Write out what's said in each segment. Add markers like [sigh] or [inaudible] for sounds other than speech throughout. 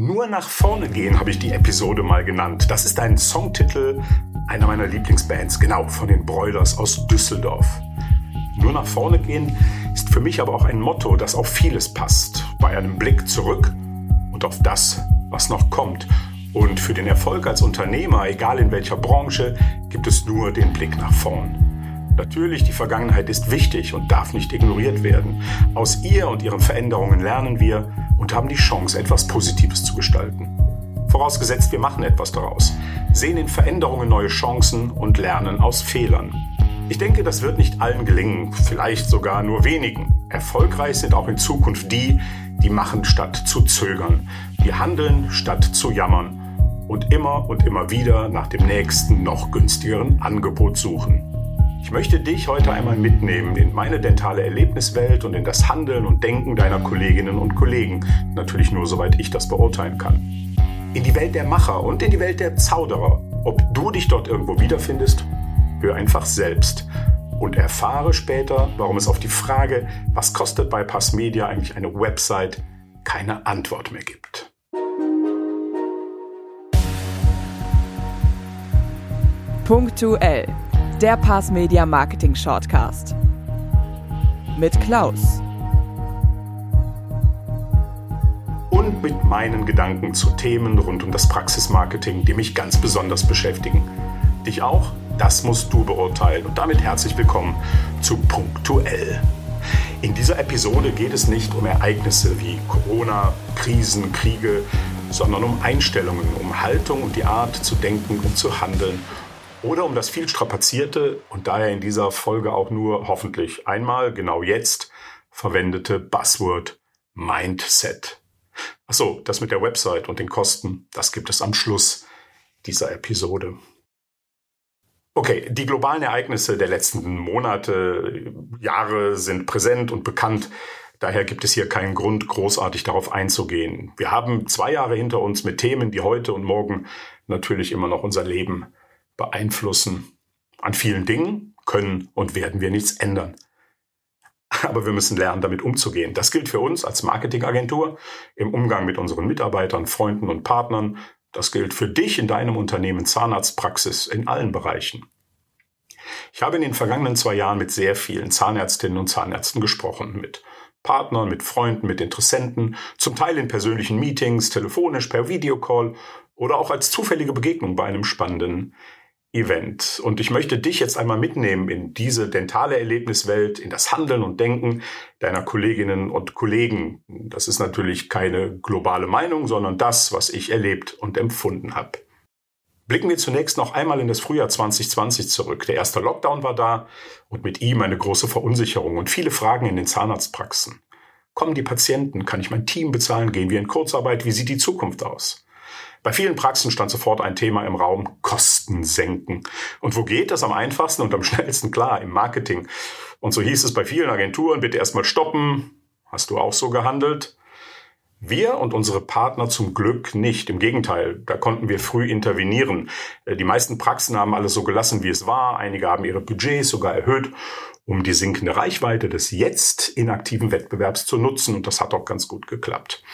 Nur nach vorne gehen habe ich die Episode mal genannt. Das ist ein Songtitel einer meiner Lieblingsbands, genau von den Broilers aus Düsseldorf. Nur nach vorne gehen ist für mich aber auch ein Motto, das auf vieles passt. Bei einem Blick zurück und auf das, was noch kommt. Und für den Erfolg als Unternehmer, egal in welcher Branche, gibt es nur den Blick nach vorn. Natürlich, die Vergangenheit ist wichtig und darf nicht ignoriert werden. Aus ihr und ihren Veränderungen lernen wir und haben die Chance, etwas Positives zu gestalten. Vorausgesetzt, wir machen etwas daraus, sehen in Veränderungen neue Chancen und lernen aus Fehlern. Ich denke, das wird nicht allen gelingen, vielleicht sogar nur wenigen. Erfolgreich sind auch in Zukunft die, die machen statt zu zögern, die handeln statt zu jammern und immer und immer wieder nach dem nächsten noch günstigeren Angebot suchen. Ich möchte dich heute einmal mitnehmen in meine dentale Erlebniswelt und in das Handeln und Denken deiner Kolleginnen und Kollegen. Natürlich nur, soweit ich das beurteilen kann. In die Welt der Macher und in die Welt der Zauderer. Ob du dich dort irgendwo wiederfindest, hör einfach selbst und erfahre später, warum es auf die Frage, was kostet bei Pass Media eigentlich eine Website, keine Antwort mehr gibt. Punktuell der Pass Media Marketing Shortcast. Mit Klaus. Und mit meinen Gedanken zu Themen rund um das Praxismarketing, die mich ganz besonders beschäftigen. Dich auch? Das musst du beurteilen. Und damit herzlich willkommen zu Punktuell. In dieser Episode geht es nicht um Ereignisse wie Corona, Krisen, Kriege, sondern um Einstellungen, um Haltung und die Art zu denken und zu handeln oder um das viel strapazierte und daher in dieser Folge auch nur hoffentlich einmal, genau jetzt, verwendete Buzzword Mindset. Achso, das mit der Website und den Kosten, das gibt es am Schluss dieser Episode. Okay, die globalen Ereignisse der letzten Monate, Jahre sind präsent und bekannt. Daher gibt es hier keinen Grund, großartig darauf einzugehen. Wir haben zwei Jahre hinter uns mit Themen, die heute und morgen natürlich immer noch unser Leben beeinflussen. An vielen Dingen können und werden wir nichts ändern. Aber wir müssen lernen, damit umzugehen. Das gilt für uns als Marketingagentur im Umgang mit unseren Mitarbeitern, Freunden und Partnern. Das gilt für dich in deinem Unternehmen Zahnarztpraxis in allen Bereichen. Ich habe in den vergangenen zwei Jahren mit sehr vielen Zahnärztinnen und Zahnärzten gesprochen, mit Partnern, mit Freunden, mit Interessenten, zum Teil in persönlichen Meetings, telefonisch, per Videocall oder auch als zufällige Begegnung bei einem spannenden Event. Und ich möchte dich jetzt einmal mitnehmen in diese dentale Erlebniswelt, in das Handeln und Denken deiner Kolleginnen und Kollegen. Das ist natürlich keine globale Meinung, sondern das, was ich erlebt und empfunden habe. Blicken wir zunächst noch einmal in das Frühjahr 2020 zurück. Der erste Lockdown war da und mit ihm eine große Verunsicherung und viele Fragen in den Zahnarztpraxen. Kommen die Patienten? Kann ich mein Team bezahlen? Gehen wir in Kurzarbeit? Wie sieht die Zukunft aus? Bei vielen Praxen stand sofort ein Thema im Raum, Kosten senken. Und wo geht das am einfachsten und am schnellsten? Klar, im Marketing. Und so hieß es bei vielen Agenturen, bitte erstmal stoppen. Hast du auch so gehandelt? Wir und unsere Partner zum Glück nicht. Im Gegenteil, da konnten wir früh intervenieren. Äh, die meisten Praxen haben alles so gelassen, wie es war. Einige haben ihre Budgets sogar erhöht, um die sinkende Reichweite des jetzt inaktiven Wettbewerbs zu nutzen. Und das hat auch ganz gut geklappt.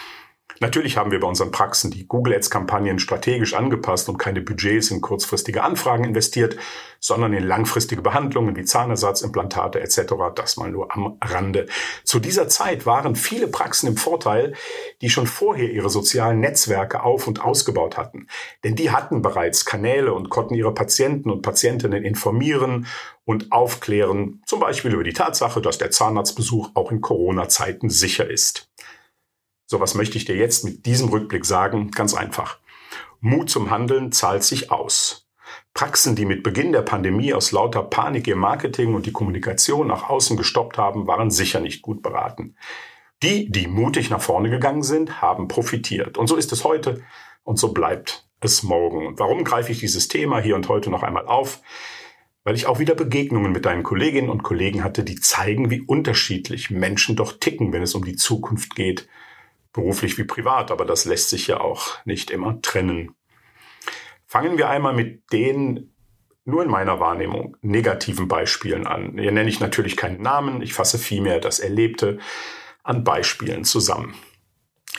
Natürlich haben wir bei unseren Praxen die Google Ads Kampagnen strategisch angepasst und keine Budgets in kurzfristige Anfragen investiert, sondern in langfristige Behandlungen wie Zahnersatzimplantate etc. Das mal nur am Rande. Zu dieser Zeit waren viele Praxen im Vorteil, die schon vorher ihre sozialen Netzwerke auf und ausgebaut hatten. Denn die hatten bereits Kanäle und konnten ihre Patienten und Patientinnen informieren und aufklären, zum Beispiel über die Tatsache, dass der Zahnarztbesuch auch in Corona-Zeiten sicher ist. So, was möchte ich dir jetzt mit diesem Rückblick sagen? Ganz einfach. Mut zum Handeln zahlt sich aus. Praxen, die mit Beginn der Pandemie aus lauter Panik ihr Marketing und die Kommunikation nach außen gestoppt haben, waren sicher nicht gut beraten. Die, die mutig nach vorne gegangen sind, haben profitiert. Und so ist es heute und so bleibt es morgen. Und warum greife ich dieses Thema hier und heute noch einmal auf? Weil ich auch wieder Begegnungen mit deinen Kolleginnen und Kollegen hatte, die zeigen, wie unterschiedlich Menschen doch ticken, wenn es um die Zukunft geht beruflich wie privat, aber das lässt sich ja auch nicht immer trennen. Fangen wir einmal mit den nur in meiner Wahrnehmung negativen Beispielen an. Hier nenne ich natürlich keinen Namen, ich fasse vielmehr das Erlebte an Beispielen zusammen.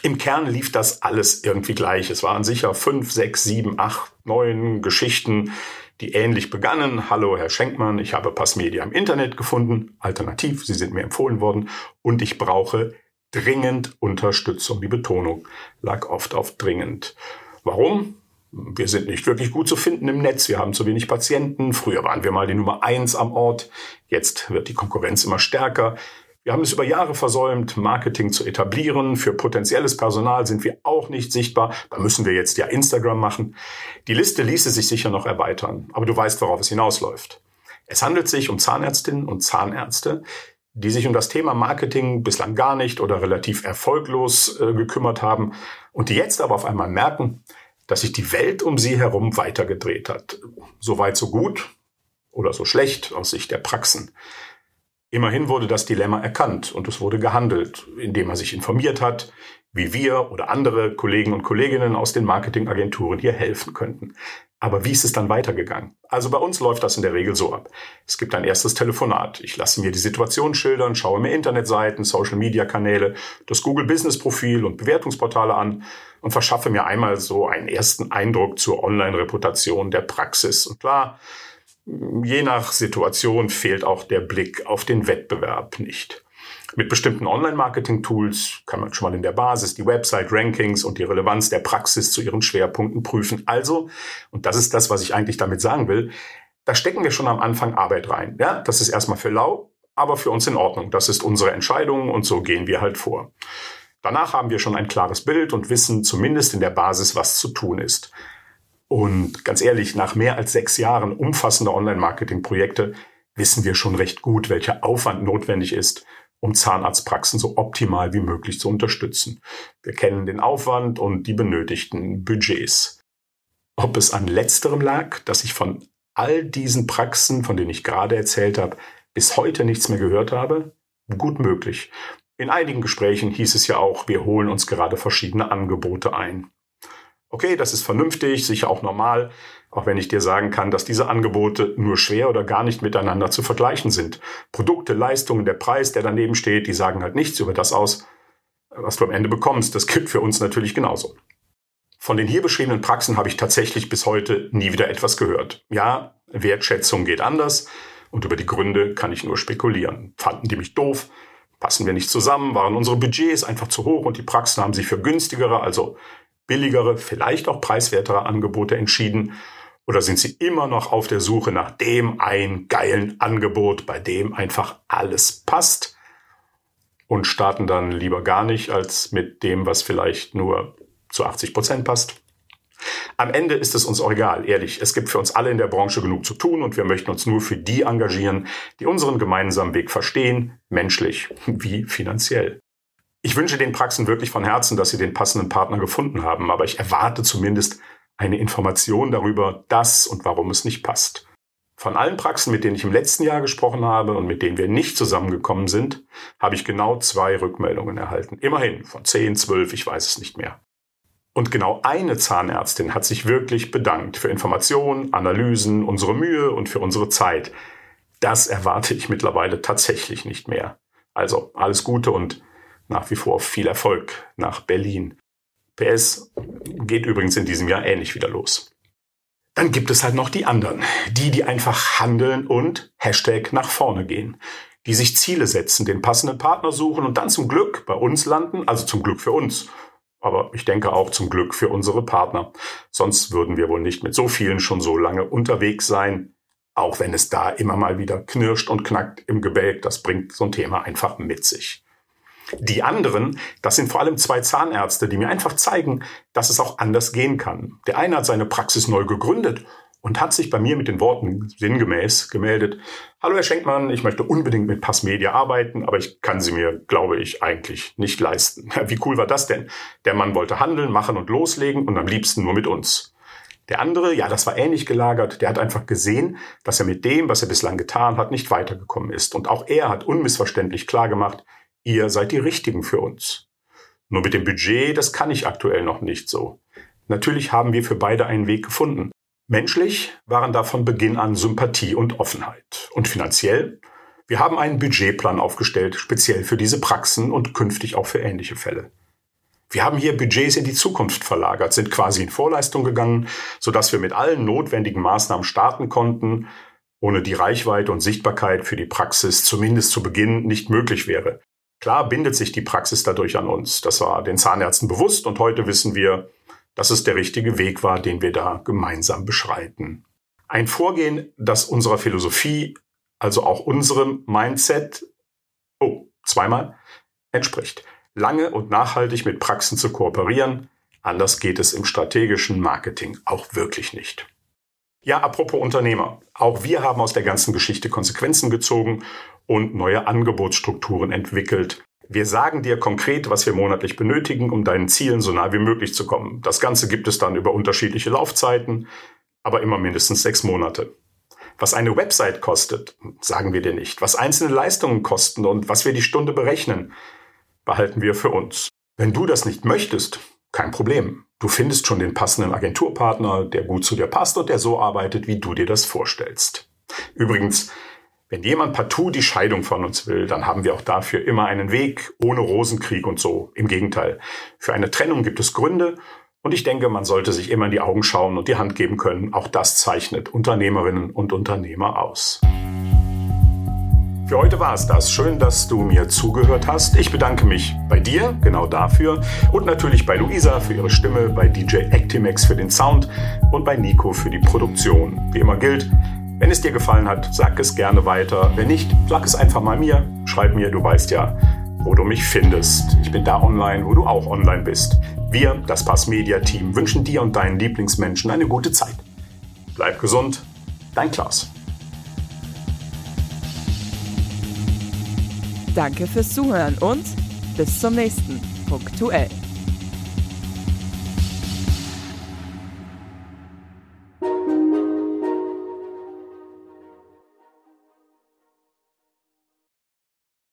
Im Kern lief das alles irgendwie gleich. Es waren sicher fünf, sechs, sieben, acht, neun Geschichten, die ähnlich begannen. Hallo, Herr Schenkmann, ich habe Passmedia im Internet gefunden. Alternativ, Sie sind mir empfohlen worden und ich brauche dringend Unterstützung. Die Betonung lag oft auf dringend. Warum? Wir sind nicht wirklich gut zu finden im Netz. Wir haben zu wenig Patienten. Früher waren wir mal die Nummer eins am Ort. Jetzt wird die Konkurrenz immer stärker. Wir haben es über Jahre versäumt, Marketing zu etablieren. Für potenzielles Personal sind wir auch nicht sichtbar. Da müssen wir jetzt ja Instagram machen. Die Liste ließe sich sicher noch erweitern. Aber du weißt, worauf es hinausläuft. Es handelt sich um Zahnärztinnen und Zahnärzte, die sich um das Thema Marketing bislang gar nicht oder relativ erfolglos äh, gekümmert haben und die jetzt aber auf einmal merken, dass sich die Welt um sie herum weitergedreht hat. So weit, so gut oder so schlecht aus Sicht der Praxen. Immerhin wurde das Dilemma erkannt und es wurde gehandelt, indem man sich informiert hat, wie wir oder andere Kollegen und Kolleginnen aus den Marketingagenturen hier helfen könnten. Aber wie ist es dann weitergegangen? Also bei uns läuft das in der Regel so ab. Es gibt ein erstes Telefonat. Ich lasse mir die Situation schildern, schaue mir Internetseiten, Social-Media-Kanäle, das Google-Business-Profil und Bewertungsportale an und verschaffe mir einmal so einen ersten Eindruck zur Online-Reputation der Praxis. Und klar, Je nach Situation fehlt auch der Blick auf den Wettbewerb nicht. Mit bestimmten Online-Marketing-Tools kann man schon mal in der Basis die Website-Rankings und die Relevanz der Praxis zu ihren Schwerpunkten prüfen. Also, und das ist das, was ich eigentlich damit sagen will, da stecken wir schon am Anfang Arbeit rein. Ja, das ist erstmal für lau, aber für uns in Ordnung. Das ist unsere Entscheidung und so gehen wir halt vor. Danach haben wir schon ein klares Bild und wissen zumindest in der Basis, was zu tun ist. Und ganz ehrlich, nach mehr als sechs Jahren umfassender Online-Marketing-Projekte wissen wir schon recht gut, welcher Aufwand notwendig ist, um Zahnarztpraxen so optimal wie möglich zu unterstützen. Wir kennen den Aufwand und die benötigten Budgets. Ob es an letzterem lag, dass ich von all diesen Praxen, von denen ich gerade erzählt habe, bis heute nichts mehr gehört habe? Gut möglich. In einigen Gesprächen hieß es ja auch, wir holen uns gerade verschiedene Angebote ein. Okay, das ist vernünftig, sicher auch normal, auch wenn ich dir sagen kann, dass diese Angebote nur schwer oder gar nicht miteinander zu vergleichen sind. Produkte, Leistungen, der Preis, der daneben steht, die sagen halt nichts über das aus, was du am Ende bekommst. Das gilt für uns natürlich genauso. Von den hier beschriebenen Praxen habe ich tatsächlich bis heute nie wieder etwas gehört. Ja, Wertschätzung geht anders und über die Gründe kann ich nur spekulieren. Fanden die mich doof? Passen wir nicht zusammen? Waren unsere Budgets einfach zu hoch und die Praxen haben sich für günstigere, also billigere, vielleicht auch preiswertere Angebote entschieden? Oder sind Sie immer noch auf der Suche nach dem einen geilen Angebot, bei dem einfach alles passt? Und starten dann lieber gar nicht als mit dem, was vielleicht nur zu 80 Prozent passt? Am Ende ist es uns auch egal, ehrlich. Es gibt für uns alle in der Branche genug zu tun und wir möchten uns nur für die engagieren, die unseren gemeinsamen Weg verstehen, menschlich wie finanziell. Ich wünsche den Praxen wirklich von Herzen, dass sie den passenden Partner gefunden haben, aber ich erwarte zumindest eine Information darüber, dass und warum es nicht passt. Von allen Praxen, mit denen ich im letzten Jahr gesprochen habe und mit denen wir nicht zusammengekommen sind, habe ich genau zwei Rückmeldungen erhalten. Immerhin von zehn, zwölf, ich weiß es nicht mehr. Und genau eine Zahnärztin hat sich wirklich bedankt für Informationen, Analysen, unsere Mühe und für unsere Zeit. Das erwarte ich mittlerweile tatsächlich nicht mehr. Also alles Gute und nach wie vor viel Erfolg nach Berlin. PS geht übrigens in diesem Jahr ähnlich wieder los. Dann gibt es halt noch die anderen, die, die einfach handeln und Hashtag nach vorne gehen, die sich Ziele setzen, den passenden Partner suchen und dann zum Glück bei uns landen, also zum Glück für uns, aber ich denke auch zum Glück für unsere Partner. Sonst würden wir wohl nicht mit so vielen schon so lange unterwegs sein, auch wenn es da immer mal wieder knirscht und knackt im Gebälk, das bringt so ein Thema einfach mit sich. Die anderen, das sind vor allem zwei Zahnärzte, die mir einfach zeigen, dass es auch anders gehen kann. Der eine hat seine Praxis neu gegründet und hat sich bei mir mit den Worten sinngemäß gemeldet. Hallo Herr Schenkmann, ich möchte unbedingt mit Passmedia arbeiten, aber ich kann sie mir, glaube ich, eigentlich nicht leisten. [laughs] Wie cool war das denn? Der Mann wollte handeln, machen und loslegen und am liebsten nur mit uns. Der andere, ja, das war ähnlich gelagert, der hat einfach gesehen, dass er mit dem, was er bislang getan hat, nicht weitergekommen ist. Und auch er hat unmissverständlich klargemacht, ihr seid die Richtigen für uns. Nur mit dem Budget, das kann ich aktuell noch nicht so. Natürlich haben wir für beide einen Weg gefunden. Menschlich waren da von Beginn an Sympathie und Offenheit. Und finanziell? Wir haben einen Budgetplan aufgestellt, speziell für diese Praxen und künftig auch für ähnliche Fälle. Wir haben hier Budgets in die Zukunft verlagert, sind quasi in Vorleistung gegangen, sodass wir mit allen notwendigen Maßnahmen starten konnten, ohne die Reichweite und Sichtbarkeit für die Praxis zumindest zu Beginn nicht möglich wäre. Klar bindet sich die Praxis dadurch an uns. Das war den Zahnärzten bewusst und heute wissen wir, dass es der richtige Weg war, den wir da gemeinsam beschreiten. Ein Vorgehen, das unserer Philosophie, also auch unserem Mindset, oh, zweimal, entspricht. Lange und nachhaltig mit Praxen zu kooperieren, anders geht es im strategischen Marketing auch wirklich nicht. Ja, apropos Unternehmer. Auch wir haben aus der ganzen Geschichte Konsequenzen gezogen und neue Angebotsstrukturen entwickelt. Wir sagen dir konkret, was wir monatlich benötigen, um deinen Zielen so nah wie möglich zu kommen. Das Ganze gibt es dann über unterschiedliche Laufzeiten, aber immer mindestens sechs Monate. Was eine Website kostet, sagen wir dir nicht. Was einzelne Leistungen kosten und was wir die Stunde berechnen, behalten wir für uns. Wenn du das nicht möchtest, kein Problem. Du findest schon den passenden Agenturpartner, der gut zu dir passt und der so arbeitet, wie du dir das vorstellst. Übrigens, wenn jemand partout die Scheidung von uns will, dann haben wir auch dafür immer einen Weg, ohne Rosenkrieg und so. Im Gegenteil. Für eine Trennung gibt es Gründe und ich denke, man sollte sich immer in die Augen schauen und die Hand geben können. Auch das zeichnet Unternehmerinnen und Unternehmer aus. Für heute war es das. Schön, dass du mir zugehört hast. Ich bedanke mich bei dir, genau dafür. Und natürlich bei Luisa für ihre Stimme, bei DJ Actimex für den Sound und bei Nico für die Produktion. Wie immer gilt, wenn es dir gefallen hat, sag es gerne weiter. Wenn nicht, sag es einfach mal mir. Schreib mir, du weißt ja, wo du mich findest. Ich bin da online, wo du auch online bist. Wir, das Pass Media Team, wünschen dir und deinen Lieblingsmenschen eine gute Zeit. Bleib gesund, dein Klaus. Danke fürs Zuhören und bis zum nächsten Punktuell.